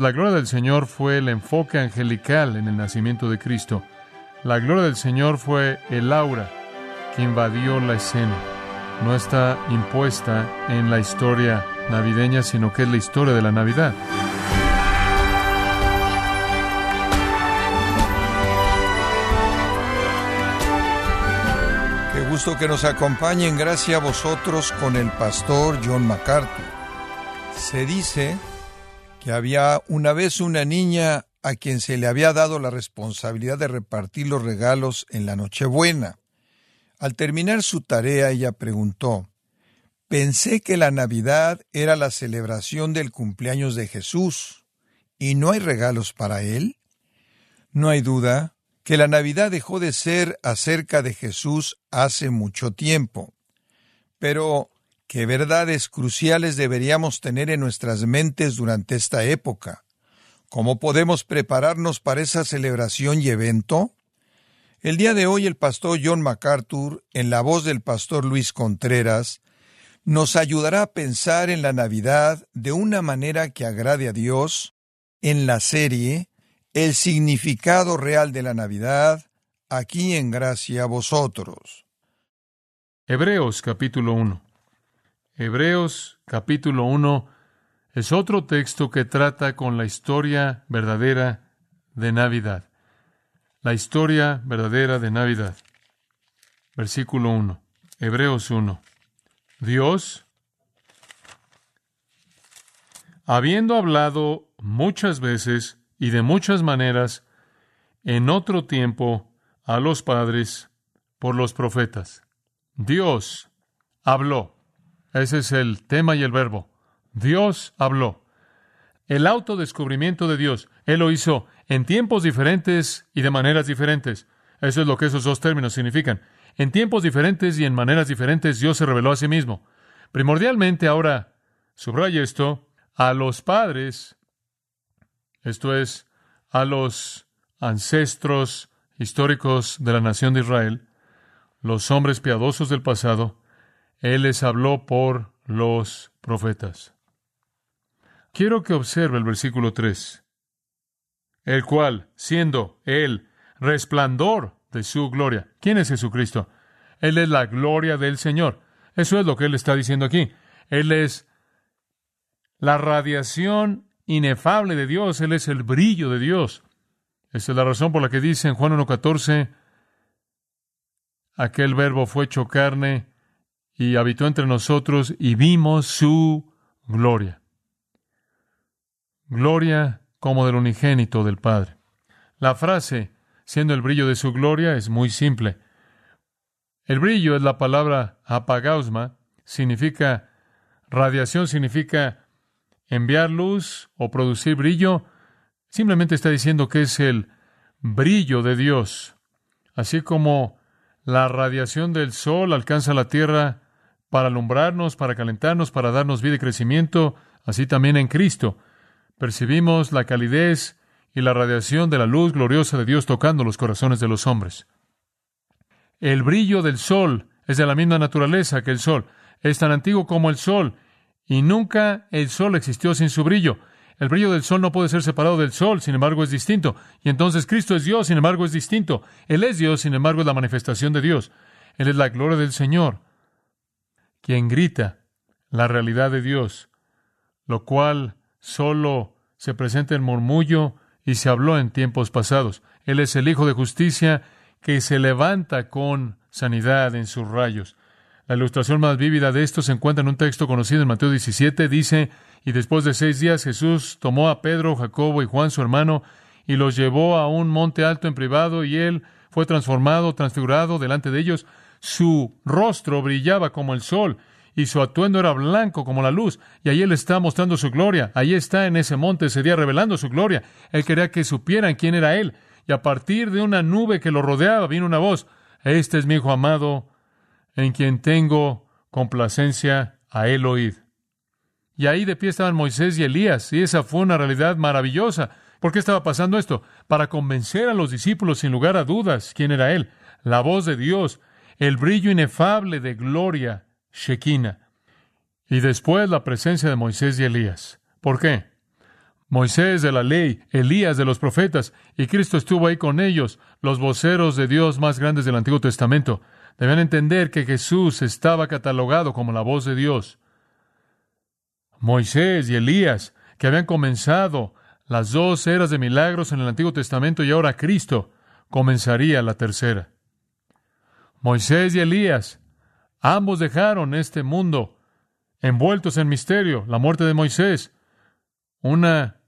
La gloria del Señor fue el enfoque angelical en el nacimiento de Cristo. La gloria del Señor fue el aura que invadió la escena. No está impuesta en la historia navideña, sino que es la historia de la Navidad. Qué gusto que nos acompañen, gracias a vosotros, con el pastor John MacArthur. Se dice había una vez una niña a quien se le había dado la responsabilidad de repartir los regalos en la Nochebuena. Al terminar su tarea, ella preguntó, Pensé que la Navidad era la celebración del cumpleaños de Jesús, ¿y no hay regalos para él? No hay duda que la Navidad dejó de ser acerca de Jesús hace mucho tiempo. Pero, ¿qué verdades cruciales deberíamos tener en nuestras mentes durante esta época? ¿Cómo podemos prepararnos para esa celebración y evento? El día de hoy el pastor John MacArthur, en la voz del pastor Luis Contreras, nos ayudará a pensar en la Navidad de una manera que agrade a Dios en la serie El significado real de la Navidad, aquí en gracia a vosotros. Hebreos capítulo 1. Hebreos capítulo 1 es otro texto que trata con la historia verdadera de Navidad. La historia verdadera de Navidad. Versículo 1. Hebreos 1. Dios, habiendo hablado muchas veces y de muchas maneras en otro tiempo a los padres por los profetas. Dios habló. Ese es el tema y el verbo. Dios habló. El autodescubrimiento de Dios, Él lo hizo en tiempos diferentes y de maneras diferentes. Eso es lo que esos dos términos significan. En tiempos diferentes y en maneras diferentes Dios se reveló a sí mismo. Primordialmente ahora, subraya esto, a los padres, esto es, a los ancestros históricos de la nación de Israel, los hombres piadosos del pasado, Él les habló por los profetas. Quiero que observe el versículo 3, el cual, siendo Él resplandor de su gloria. ¿Quién es Jesucristo? Él es la gloria del Señor. Eso es lo que Él está diciendo aquí. Él es la radiación inefable de Dios, Él es el brillo de Dios. Esa es la razón por la que dice en Juan 1.14, aquel verbo fue hecho carne y habitó entre nosotros y vimos su gloria. Gloria como del unigénito del Padre. La frase, siendo el brillo de su gloria, es muy simple. El brillo es la palabra apagausma, significa radiación, significa enviar luz o producir brillo. Simplemente está diciendo que es el brillo de Dios. Así como la radiación del sol alcanza la tierra para alumbrarnos, para calentarnos, para darnos vida y crecimiento, así también en Cristo percibimos la calidez y la radiación de la luz gloriosa de Dios tocando los corazones de los hombres. El brillo del sol es de la misma naturaleza que el sol. Es tan antiguo como el sol, y nunca el sol existió sin su brillo. El brillo del sol no puede ser separado del sol, sin embargo es distinto. Y entonces Cristo es Dios, sin embargo es distinto. Él es Dios, sin embargo es la manifestación de Dios. Él es la gloria del Señor, quien grita la realidad de Dios, lo cual solo se presenta en murmullo y se habló en tiempos pasados. Él es el Hijo de justicia que se levanta con sanidad en sus rayos. La ilustración más vívida de esto se encuentra en un texto conocido en Mateo 17. Dice, y después de seis días Jesús tomó a Pedro, Jacobo y Juan su hermano y los llevó a un monte alto en privado y él fue transformado, transfigurado delante de ellos. Su rostro brillaba como el sol y su atuendo era blanco como la luz, y ahí él está mostrando su gloria, ahí está en ese monte ese día revelando su gloria. Él quería que supieran quién era él, y a partir de una nube que lo rodeaba vino una voz, este es mi hijo amado, en quien tengo complacencia, a él oíd. Y ahí de pie estaban Moisés y Elías, y esa fue una realidad maravillosa. ¿Por qué estaba pasando esto? Para convencer a los discípulos sin lugar a dudas quién era él, la voz de Dios, el brillo inefable de gloria Shekinah. Y después la presencia de Moisés y Elías. ¿Por qué? Moisés de la ley, Elías de los profetas, y Cristo estuvo ahí con ellos, los voceros de Dios más grandes del Antiguo Testamento. Deben entender que Jesús estaba catalogado como la voz de Dios. Moisés y Elías, que habían comenzado las dos eras de milagros en el Antiguo Testamento y ahora Cristo comenzaría la tercera. Moisés y Elías, ambos dejaron este mundo envueltos en misterio, la muerte de Moisés, una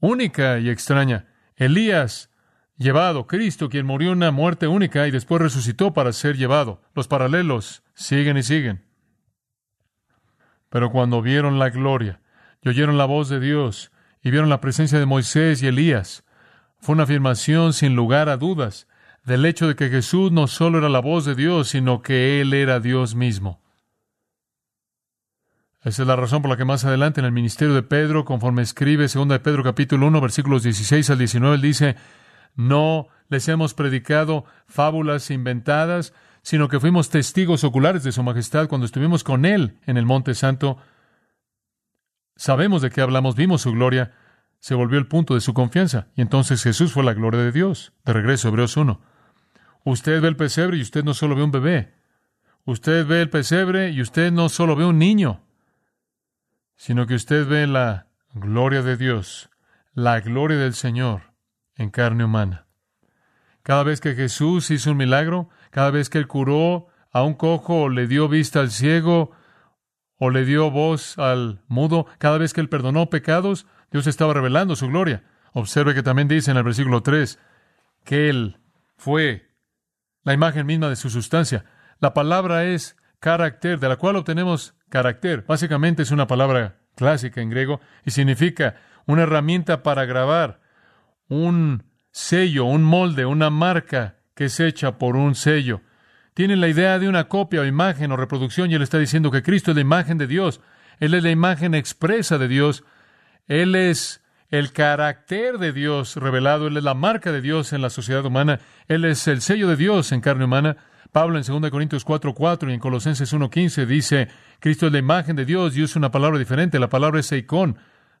única y extraña. Elías llevado, Cristo, quien murió una muerte única y después resucitó para ser llevado. Los paralelos siguen y siguen. Pero cuando vieron la gloria y oyeron la voz de Dios y vieron la presencia de Moisés y Elías, fue una afirmación sin lugar a dudas del hecho de que Jesús no solo era la voz de Dios, sino que Él era Dios mismo. Esa es la razón por la que más adelante en el ministerio de Pedro, conforme escribe 2 de Pedro capítulo 1, versículos 16 al 19, él dice, no les hemos predicado fábulas inventadas, sino que fuimos testigos oculares de su majestad cuando estuvimos con Él en el Monte Santo. Sabemos de qué hablamos, vimos su gloria, se volvió el punto de su confianza, y entonces Jesús fue la gloria de Dios. De regreso, Hebreos 1. Usted ve el pesebre y usted no solo ve un bebé. Usted ve el pesebre y usted no solo ve un niño, sino que usted ve la gloria de Dios, la gloria del Señor en carne humana. Cada vez que Jesús hizo un milagro, cada vez que él curó a un cojo o le dio vista al ciego o le dio voz al mudo, cada vez que él perdonó pecados, Dios estaba revelando su gloria. Observe que también dice en el versículo 3 que él fue la imagen misma de su sustancia. La palabra es carácter, de la cual obtenemos carácter. Básicamente es una palabra clásica en griego y significa una herramienta para grabar un sello, un molde, una marca que es hecha por un sello. Tiene la idea de una copia o imagen o reproducción y él está diciendo que Cristo es la imagen de Dios. Él es la imagen expresa de Dios. Él es el carácter de Dios revelado. Él es la marca de Dios en la sociedad humana. Él es el sello de Dios en carne humana. Pablo en 2 Corintios 4:4 y en Colosenses 1:15 dice, Cristo es la imagen de Dios y usa una palabra diferente. La palabra es eikon,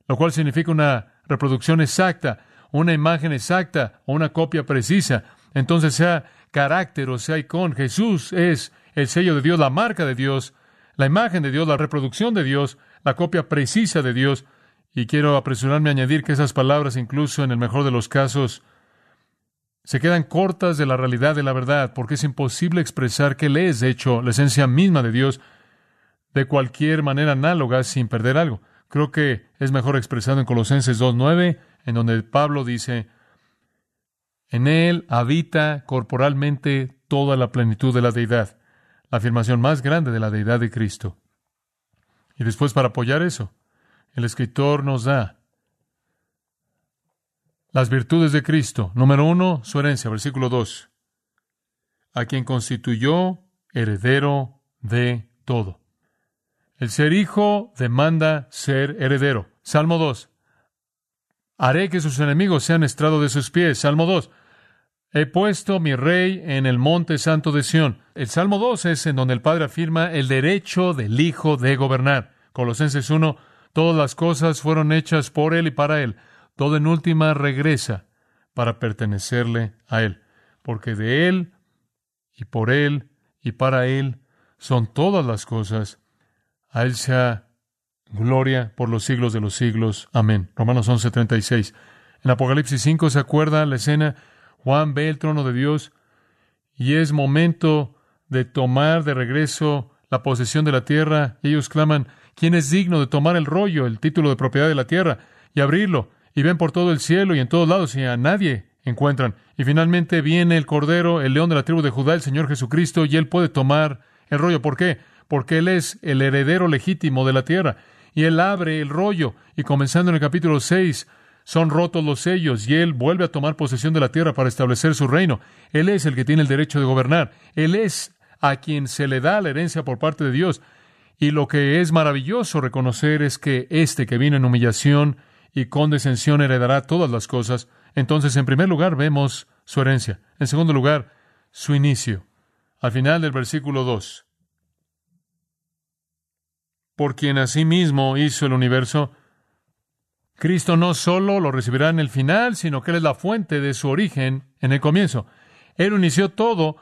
lo cual significa una reproducción exacta una imagen exacta o una copia precisa. Entonces sea carácter o sea icon. Jesús es el sello de Dios, la marca de Dios, la imagen de Dios, la reproducción de Dios, la copia precisa de Dios. Y quiero apresurarme a añadir que esas palabras, incluso en el mejor de los casos, se quedan cortas de la realidad de la verdad, porque es imposible expresar que Él es, de hecho, la esencia misma de Dios, de cualquier manera análoga sin perder algo. Creo que es mejor expresado en Colosenses 2.9 en donde Pablo dice, en él habita corporalmente toda la plenitud de la deidad, la afirmación más grande de la deidad de Cristo. Y después para apoyar eso, el escritor nos da las virtudes de Cristo. Número uno, su herencia, versículo 2. A quien constituyó heredero de todo. El ser hijo demanda ser heredero. Salmo 2. Haré que sus enemigos sean estrado de sus pies. Salmo 2. He puesto mi rey en el monte santo de Sión. El Salmo 2 es en donde el Padre afirma el derecho del Hijo de gobernar. Colosenses 1. Todas las cosas fueron hechas por Él y para Él. Todo en última regresa para pertenecerle a Él. Porque de Él y por Él y para Él son todas las cosas. A Él sea gloria por los siglos de los siglos. Amén. Romanos 11:36. En Apocalipsis 5 se acuerda la escena, Juan ve el trono de Dios y es momento de tomar de regreso la posesión de la tierra ellos claman, ¿quién es digno de tomar el rollo, el título de propiedad de la tierra y abrirlo? Y ven por todo el cielo y en todos lados y a nadie encuentran. Y finalmente viene el Cordero, el León de la tribu de Judá, el Señor Jesucristo, y Él puede tomar el rollo. ¿Por qué? Porque Él es el heredero legítimo de la tierra y él abre el rollo y comenzando en el capítulo 6 son rotos los sellos y él vuelve a tomar posesión de la tierra para establecer su reino. Él es el que tiene el derecho de gobernar. Él es a quien se le da la herencia por parte de Dios. Y lo que es maravilloso reconocer es que este que viene en humillación y condescensión heredará todas las cosas. Entonces, en primer lugar, vemos su herencia. En segundo lugar, su inicio. Al final del versículo 2 por quien asimismo hizo el universo. Cristo no solo lo recibirá en el final, sino que Él es la fuente de su origen en el comienzo. Él inició todo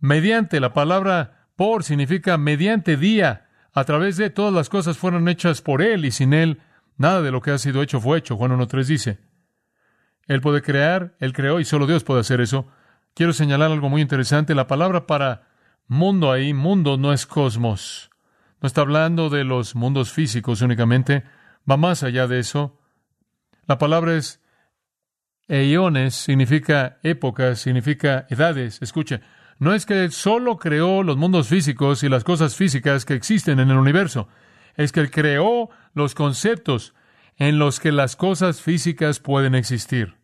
mediante la palabra por significa mediante día. A través de todas las cosas fueron hechas por Él y sin Él nada de lo que ha sido hecho fue hecho. Juan 1.3 dice. Él puede crear, Él creó y solo Dios puede hacer eso. Quiero señalar algo muy interesante. La palabra para mundo ahí, mundo no es cosmos. No está hablando de los mundos físicos únicamente. Va más allá de eso. La palabra es eones, significa épocas, significa edades. Escuche, no es que solo creó los mundos físicos y las cosas físicas que existen en el universo, es que Él creó los conceptos en los que las cosas físicas pueden existir.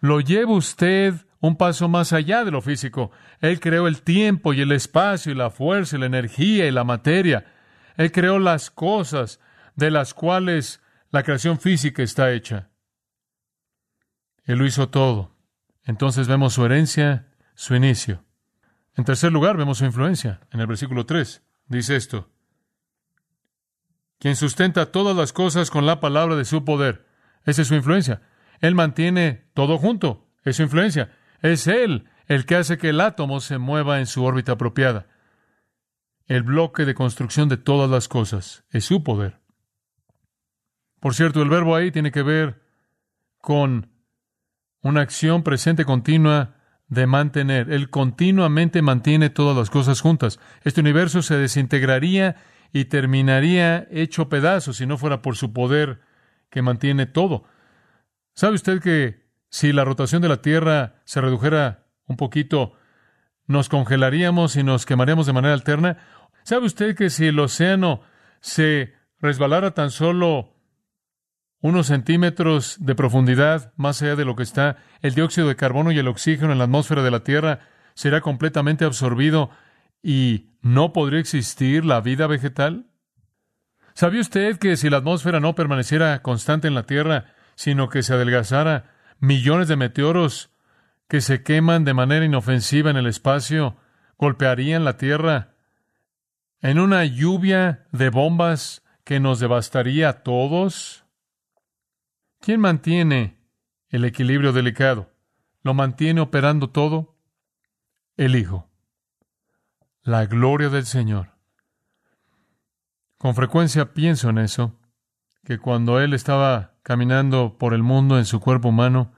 Lo lleva usted un paso más allá de lo físico. Él creó el tiempo y el espacio y la fuerza y la energía y la materia. Él creó las cosas de las cuales la creación física está hecha. Él lo hizo todo. Entonces vemos su herencia, su inicio. En tercer lugar, vemos su influencia. En el versículo 3 dice esto. Quien sustenta todas las cosas con la palabra de su poder. Esa es su influencia. Él mantiene todo junto. Es su influencia. Es Él el que hace que el átomo se mueva en su órbita apropiada. El bloque de construcción de todas las cosas es su poder. Por cierto, el verbo ahí tiene que ver con una acción presente continua de mantener. Él continuamente mantiene todas las cosas juntas. Este universo se desintegraría y terminaría hecho pedazos si no fuera por su poder que mantiene todo. ¿Sabe usted que si la rotación de la Tierra se redujera un poquito, nos congelaríamos y nos quemaríamos de manera alterna? ¿Sabe usted que si el océano se resbalara tan solo unos centímetros de profundidad más allá de lo que está, el dióxido de carbono y el oxígeno en la atmósfera de la Tierra será completamente absorbido y no podría existir la vida vegetal? ¿Sabía usted que si la atmósfera no permaneciera constante en la Tierra, sino que se adelgazara, millones de meteoros que se queman de manera inofensiva en el espacio golpearían la Tierra en una lluvia de bombas que nos devastaría a todos? ¿Quién mantiene el equilibrio delicado? ¿Lo mantiene operando todo? El Hijo. La gloria del Señor. Con frecuencia pienso en eso, que cuando Él estaba caminando por el mundo en su cuerpo humano,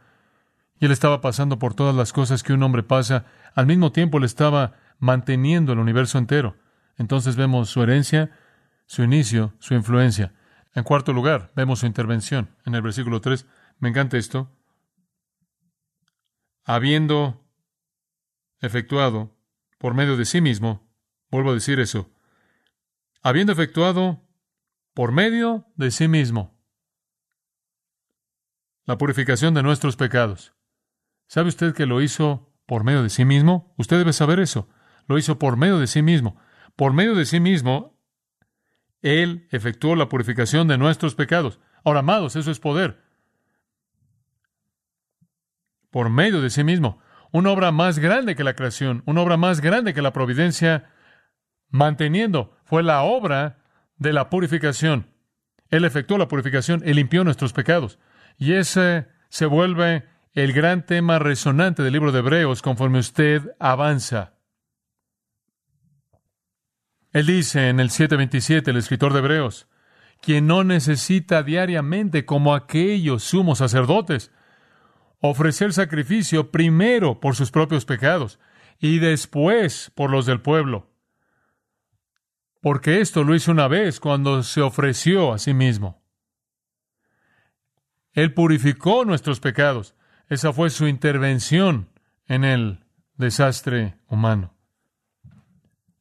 y Él estaba pasando por todas las cosas que un hombre pasa, al mismo tiempo Él estaba manteniendo el universo entero. Entonces vemos su herencia, su inicio, su influencia. En cuarto lugar, vemos su intervención en el versículo 3. Me encanta esto. Habiendo efectuado por medio de sí mismo, vuelvo a decir eso, habiendo efectuado por medio de sí mismo la purificación de nuestros pecados. ¿Sabe usted que lo hizo por medio de sí mismo? Usted debe saber eso. Lo hizo por medio de sí mismo. Por medio de sí mismo, él efectuó la purificación de nuestros pecados. Ahora, amados, eso es poder. Por medio de sí mismo. Una obra más grande que la creación, una obra más grande que la providencia, manteniendo, fue la obra de la purificación. Él efectuó la purificación, Él limpió nuestros pecados. Y ese se vuelve el gran tema resonante del libro de Hebreos conforme usted avanza. Él dice en el 7:27, el escritor de Hebreos, quien no necesita diariamente, como aquellos sumos sacerdotes, ofrecer sacrificio primero por sus propios pecados y después por los del pueblo. Porque esto lo hizo una vez cuando se ofreció a sí mismo. Él purificó nuestros pecados. Esa fue su intervención en el desastre humano.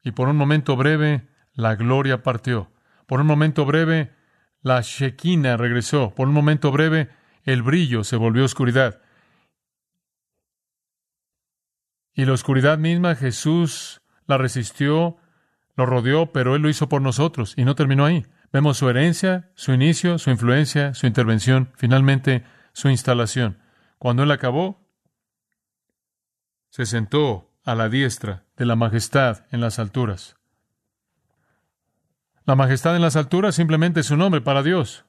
Y por un momento breve, la gloria partió. Por un momento breve, la Shekinah regresó. Por un momento breve, el brillo se volvió oscuridad. Y la oscuridad misma, Jesús la resistió, lo rodeó, pero Él lo hizo por nosotros. Y no terminó ahí. Vemos su herencia, su inicio, su influencia, su intervención, finalmente su instalación. Cuando Él acabó, se sentó a la diestra de la majestad en las alturas. La majestad en las alturas simplemente es un nombre para Dios.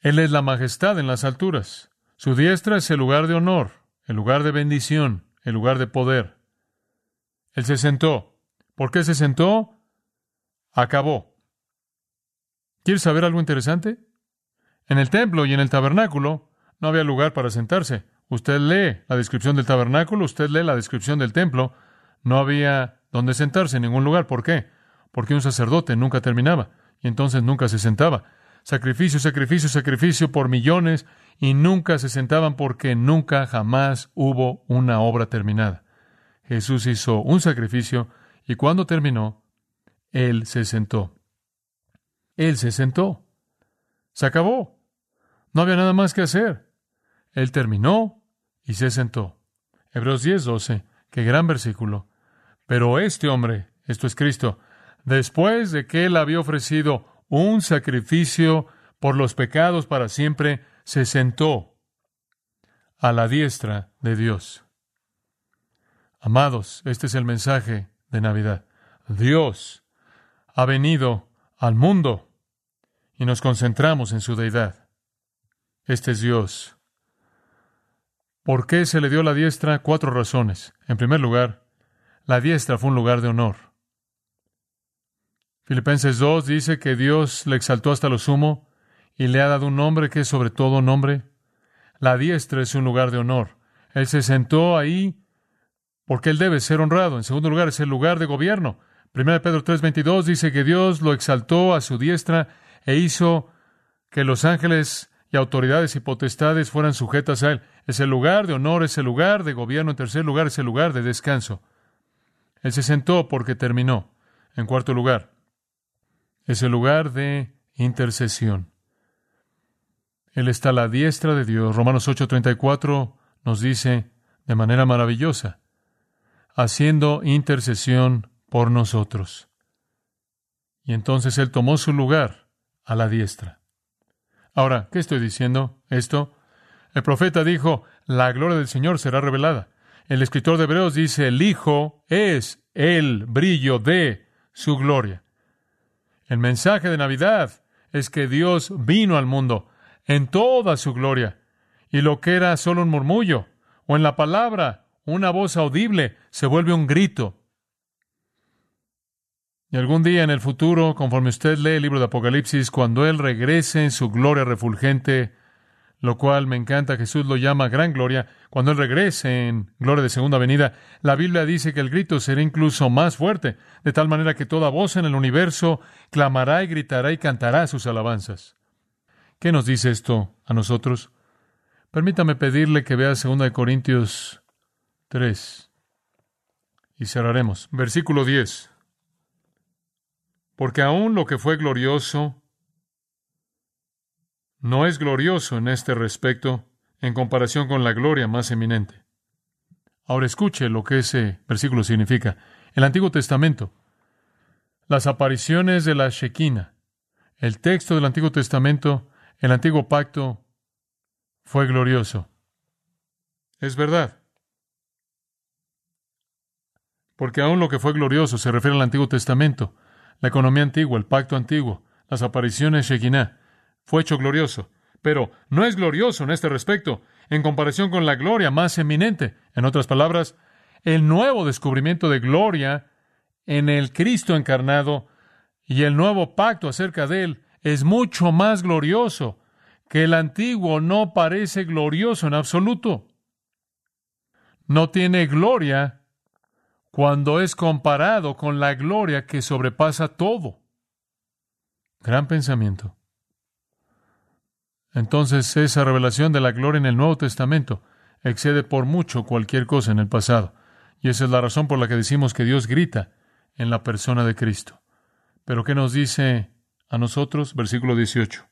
Él es la majestad en las alturas. Su diestra es el lugar de honor, el lugar de bendición, el lugar de poder. Él se sentó. ¿Por qué se sentó? Acabó. ¿Quieres saber algo interesante? En el templo y en el tabernáculo no había lugar para sentarse. Usted lee la descripción del tabernáculo, usted lee la descripción del templo. No había donde sentarse en ningún lugar. ¿Por qué? Porque un sacerdote nunca terminaba y entonces nunca se sentaba. Sacrificio, sacrificio, sacrificio por millones y nunca se sentaban porque nunca jamás hubo una obra terminada. Jesús hizo un sacrificio y cuando terminó, Él se sentó. Él se sentó. Se acabó. No había nada más que hacer. Él terminó y se sentó. Hebreos 10, 12. Qué gran versículo. Pero este hombre, esto es Cristo, después de que Él había ofrecido un sacrificio por los pecados para siempre, se sentó a la diestra de Dios. Amados, este es el mensaje de Navidad. Dios ha venido al mundo y nos concentramos en su deidad. Este es Dios. ¿Por qué se le dio la diestra? Cuatro razones. En primer lugar, la diestra fue un lugar de honor. Filipenses 2 dice que Dios le exaltó hasta lo sumo y le ha dado un nombre que es sobre todo nombre. La diestra es un lugar de honor. Él se sentó ahí porque él debe ser honrado. En segundo lugar, es el lugar de gobierno. Primera de Pedro 3:22 dice que Dios lo exaltó a su diestra e hizo que los ángeles y autoridades y potestades fueran sujetas a él. Es el lugar de honor, es el lugar de gobierno. En tercer lugar, es el lugar de descanso. Él se sentó porque terminó. En cuarto lugar, es el lugar de intercesión. Él está a la diestra de Dios. Romanos 8:34 nos dice de manera maravillosa, haciendo intercesión por nosotros. Y entonces Él tomó su lugar a la diestra. Ahora, ¿qué estoy diciendo? Esto. El profeta dijo, la gloria del Señor será revelada. El escritor de Hebreos dice, el Hijo es el brillo de su gloria. El mensaje de Navidad es que Dios vino al mundo en toda su gloria, y lo que era solo un murmullo, o en la palabra, una voz audible, se vuelve un grito. Y algún día en el futuro, conforme usted lee el libro de Apocalipsis, cuando Él regrese en su gloria refulgente, lo cual me encanta, Jesús lo llama gran gloria. Cuando Él regrese en gloria de segunda venida, la Biblia dice que el grito será incluso más fuerte, de tal manera que toda voz en el universo clamará y gritará y cantará sus alabanzas. ¿Qué nos dice esto a nosotros? Permítame pedirle que vea 2 Corintios 3 y cerraremos. Versículo 10. Porque aún lo que fue glorioso no es glorioso en este respecto en comparación con la gloria más eminente. Ahora escuche lo que ese versículo significa. El Antiguo Testamento, las apariciones de la Shekinah, el texto del Antiguo Testamento, el Antiguo Pacto, fue glorioso. Es verdad. Porque aún lo que fue glorioso se refiere al Antiguo Testamento, la economía antigua, el pacto antiguo, las apariciones Shekinah fue hecho glorioso, pero no es glorioso en este respecto, en comparación con la gloria más eminente. En otras palabras, el nuevo descubrimiento de gloria en el Cristo encarnado y el nuevo pacto acerca de él es mucho más glorioso que el antiguo no parece glorioso en absoluto. No tiene gloria cuando es comparado con la gloria que sobrepasa todo. Gran pensamiento. Entonces esa revelación de la gloria en el Nuevo Testamento excede por mucho cualquier cosa en el pasado. Y esa es la razón por la que decimos que Dios grita en la persona de Cristo. Pero ¿qué nos dice a nosotros? Versículo 18.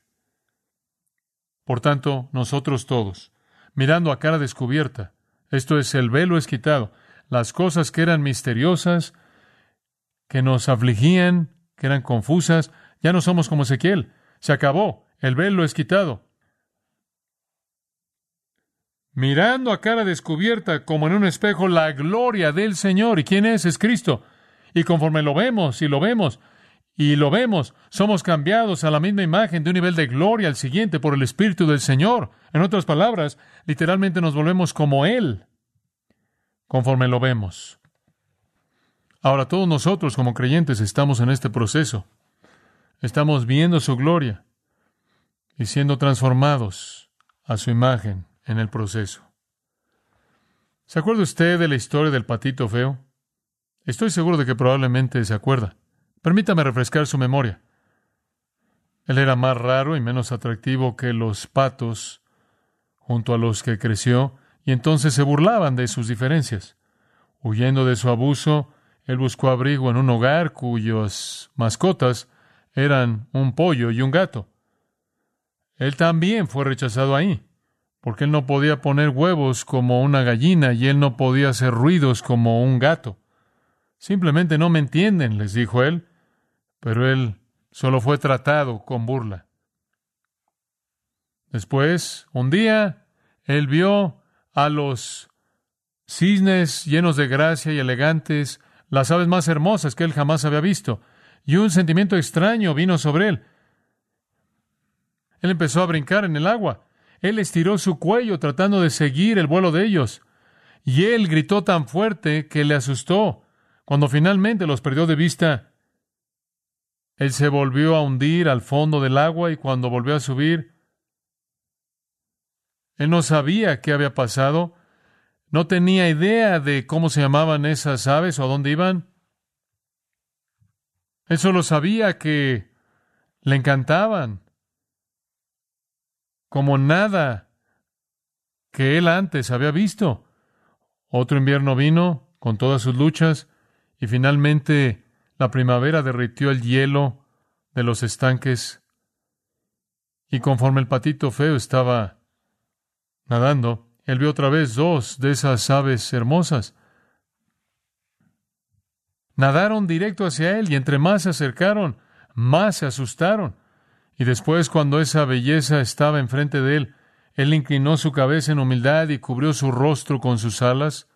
Por tanto, nosotros todos, mirando a cara descubierta, esto es, el velo es quitado, las cosas que eran misteriosas, que nos afligían, que eran confusas, ya no somos como Ezequiel. Se acabó, el velo es quitado mirando a cara descubierta como en un espejo la gloria del Señor. ¿Y quién es? Es Cristo. Y conforme lo vemos y lo vemos y lo vemos, somos cambiados a la misma imagen de un nivel de gloria al siguiente por el Espíritu del Señor. En otras palabras, literalmente nos volvemos como Él, conforme lo vemos. Ahora todos nosotros como creyentes estamos en este proceso. Estamos viendo su gloria y siendo transformados a su imagen en el proceso. ¿Se acuerda usted de la historia del patito feo? Estoy seguro de que probablemente se acuerda. Permítame refrescar su memoria. Él era más raro y menos atractivo que los patos junto a los que creció, y entonces se burlaban de sus diferencias. Huyendo de su abuso, él buscó abrigo en un hogar cuyas mascotas eran un pollo y un gato. Él también fue rechazado ahí, porque él no podía poner huevos como una gallina y él no podía hacer ruidos como un gato. Simplemente no me entienden, les dijo él pero él solo fue tratado con burla. Después, un día, él vio a los cisnes llenos de gracia y elegantes, las aves más hermosas que él jamás había visto, y un sentimiento extraño vino sobre él. Él empezó a brincar en el agua. Él estiró su cuello tratando de seguir el vuelo de ellos. Y él gritó tan fuerte que le asustó. Cuando finalmente los perdió de vista, él se volvió a hundir al fondo del agua y cuando volvió a subir, él no sabía qué había pasado, no tenía idea de cómo se llamaban esas aves o a dónde iban. Él solo sabía que le encantaban, como nada que él antes había visto. Otro invierno vino con todas sus luchas y finalmente la primavera derritió el hielo de los estanques y conforme el patito feo estaba nadando, él vio otra vez dos de esas aves hermosas. Nadaron directo hacia él y entre más se acercaron, más se asustaron. Y después, cuando esa belleza estaba enfrente de él, él inclinó su cabeza en humildad y cubrió su rostro con sus alas.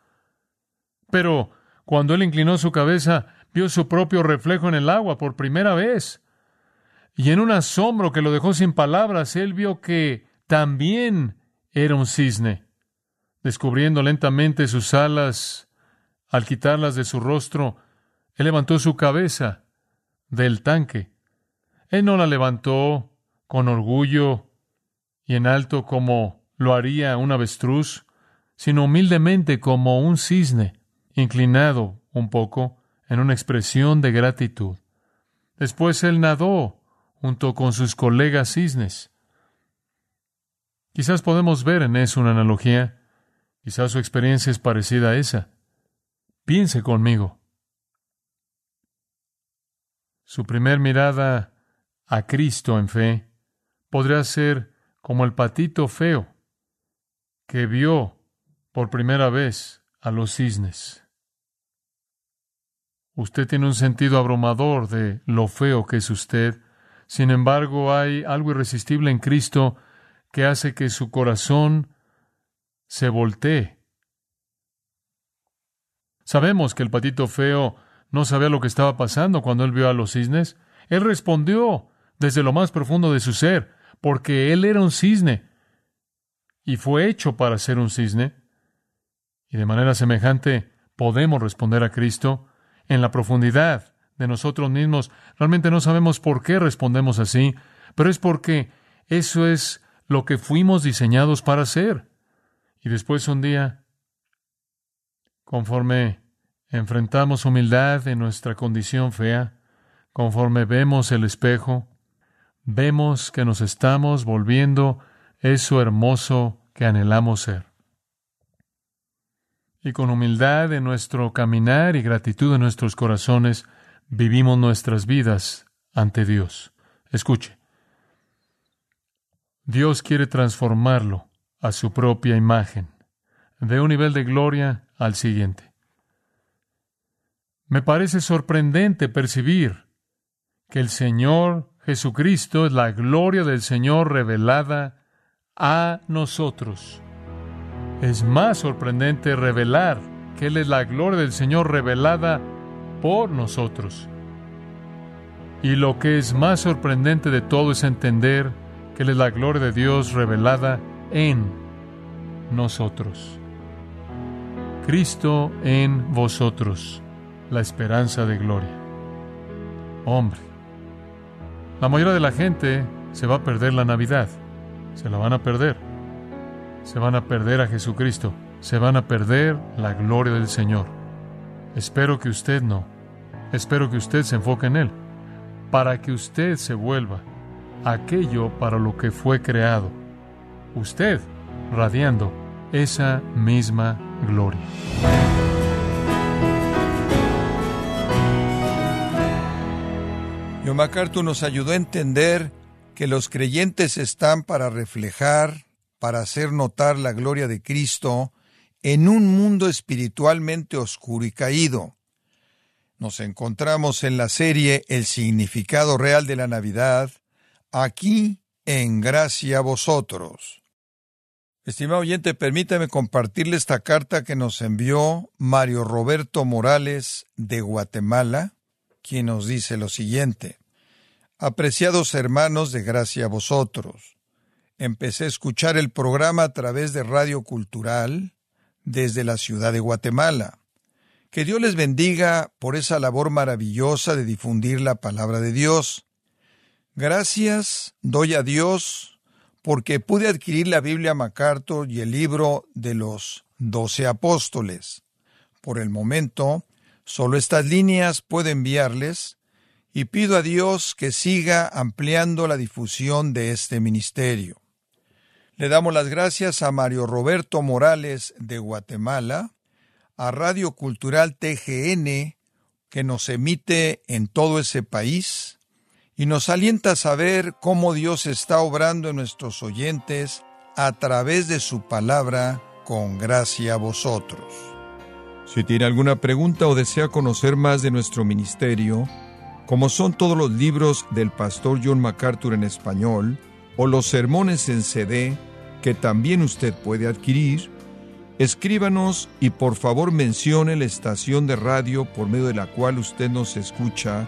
Pero cuando él inclinó su cabeza, vio su propio reflejo en el agua por primera vez. Y en un asombro que lo dejó sin palabras, él vio que también era un cisne. Descubriendo lentamente sus alas, al quitarlas de su rostro, él levantó su cabeza del tanque. Él no la levantó con orgullo y en alto como lo haría un avestruz, sino humildemente como un cisne, inclinado un poco, en una expresión de gratitud. Después él nadó junto con sus colegas cisnes. Quizás podemos ver en eso una analogía. Quizás su experiencia es parecida a esa. Piense conmigo. Su primer mirada a Cristo en fe podría ser como el patito feo que vio por primera vez a los cisnes. Usted tiene un sentido abrumador de lo feo que es usted. Sin embargo, hay algo irresistible en Cristo que hace que su corazón se voltee. Sabemos que el patito feo no sabía lo que estaba pasando cuando él vio a los cisnes. Él respondió desde lo más profundo de su ser, porque él era un cisne y fue hecho para ser un cisne. Y de manera semejante podemos responder a Cristo en la profundidad de nosotros mismos. Realmente no sabemos por qué respondemos así, pero es porque eso es lo que fuimos diseñados para hacer. Y después un día, conforme enfrentamos humildad en nuestra condición fea, conforme vemos el espejo, vemos que nos estamos volviendo eso hermoso que anhelamos ser y con humildad en nuestro caminar y gratitud en nuestros corazones vivimos nuestras vidas ante Dios. Escuche, Dios quiere transformarlo a su propia imagen, de un nivel de gloria al siguiente. Me parece sorprendente percibir que el Señor Jesucristo es la gloria del Señor revelada a nosotros. Es más sorprendente revelar que Él es la gloria del Señor revelada por nosotros. Y lo que es más sorprendente de todo es entender que Él es la gloria de Dios revelada en nosotros. Cristo en vosotros, la esperanza de gloria. Hombre, la mayoría de la gente se va a perder la Navidad, se la van a perder, se van a perder a Jesucristo, se van a perder la gloria del Señor. Espero que usted no, espero que usted se enfoque en Él, para que usted se vuelva aquello para lo que fue creado. Usted radiando esa misma gloria. John MacArthur nos ayudó a entender que los creyentes están para reflejar, para hacer notar la gloria de Cristo en un mundo espiritualmente oscuro y caído. Nos encontramos en la serie El significado real de la Navidad, aquí en gracia a vosotros. Estimado oyente, permítame compartirle esta carta que nos envió Mario Roberto Morales de Guatemala, quien nos dice lo siguiente. Apreciados hermanos de gracia a vosotros, empecé a escuchar el programa a través de Radio Cultural desde la ciudad de Guatemala. Que Dios les bendiga por esa labor maravillosa de difundir la palabra de Dios. Gracias doy a Dios porque pude adquirir la Biblia MacArthur y el libro de los doce apóstoles. Por el momento, solo estas líneas puedo enviarles y pido a Dios que siga ampliando la difusión de este ministerio. Le damos las gracias a Mario Roberto Morales de Guatemala, a Radio Cultural TGN, que nos emite en todo ese país, y nos alienta a saber cómo Dios está obrando en nuestros oyentes a través de su palabra con gracia a vosotros. Si tiene alguna pregunta o desea conocer más de nuestro ministerio, como son todos los libros del pastor John MacArthur en español o los sermones en CD que también usted puede adquirir, escríbanos y por favor mencione la estación de radio por medio de la cual usted nos escucha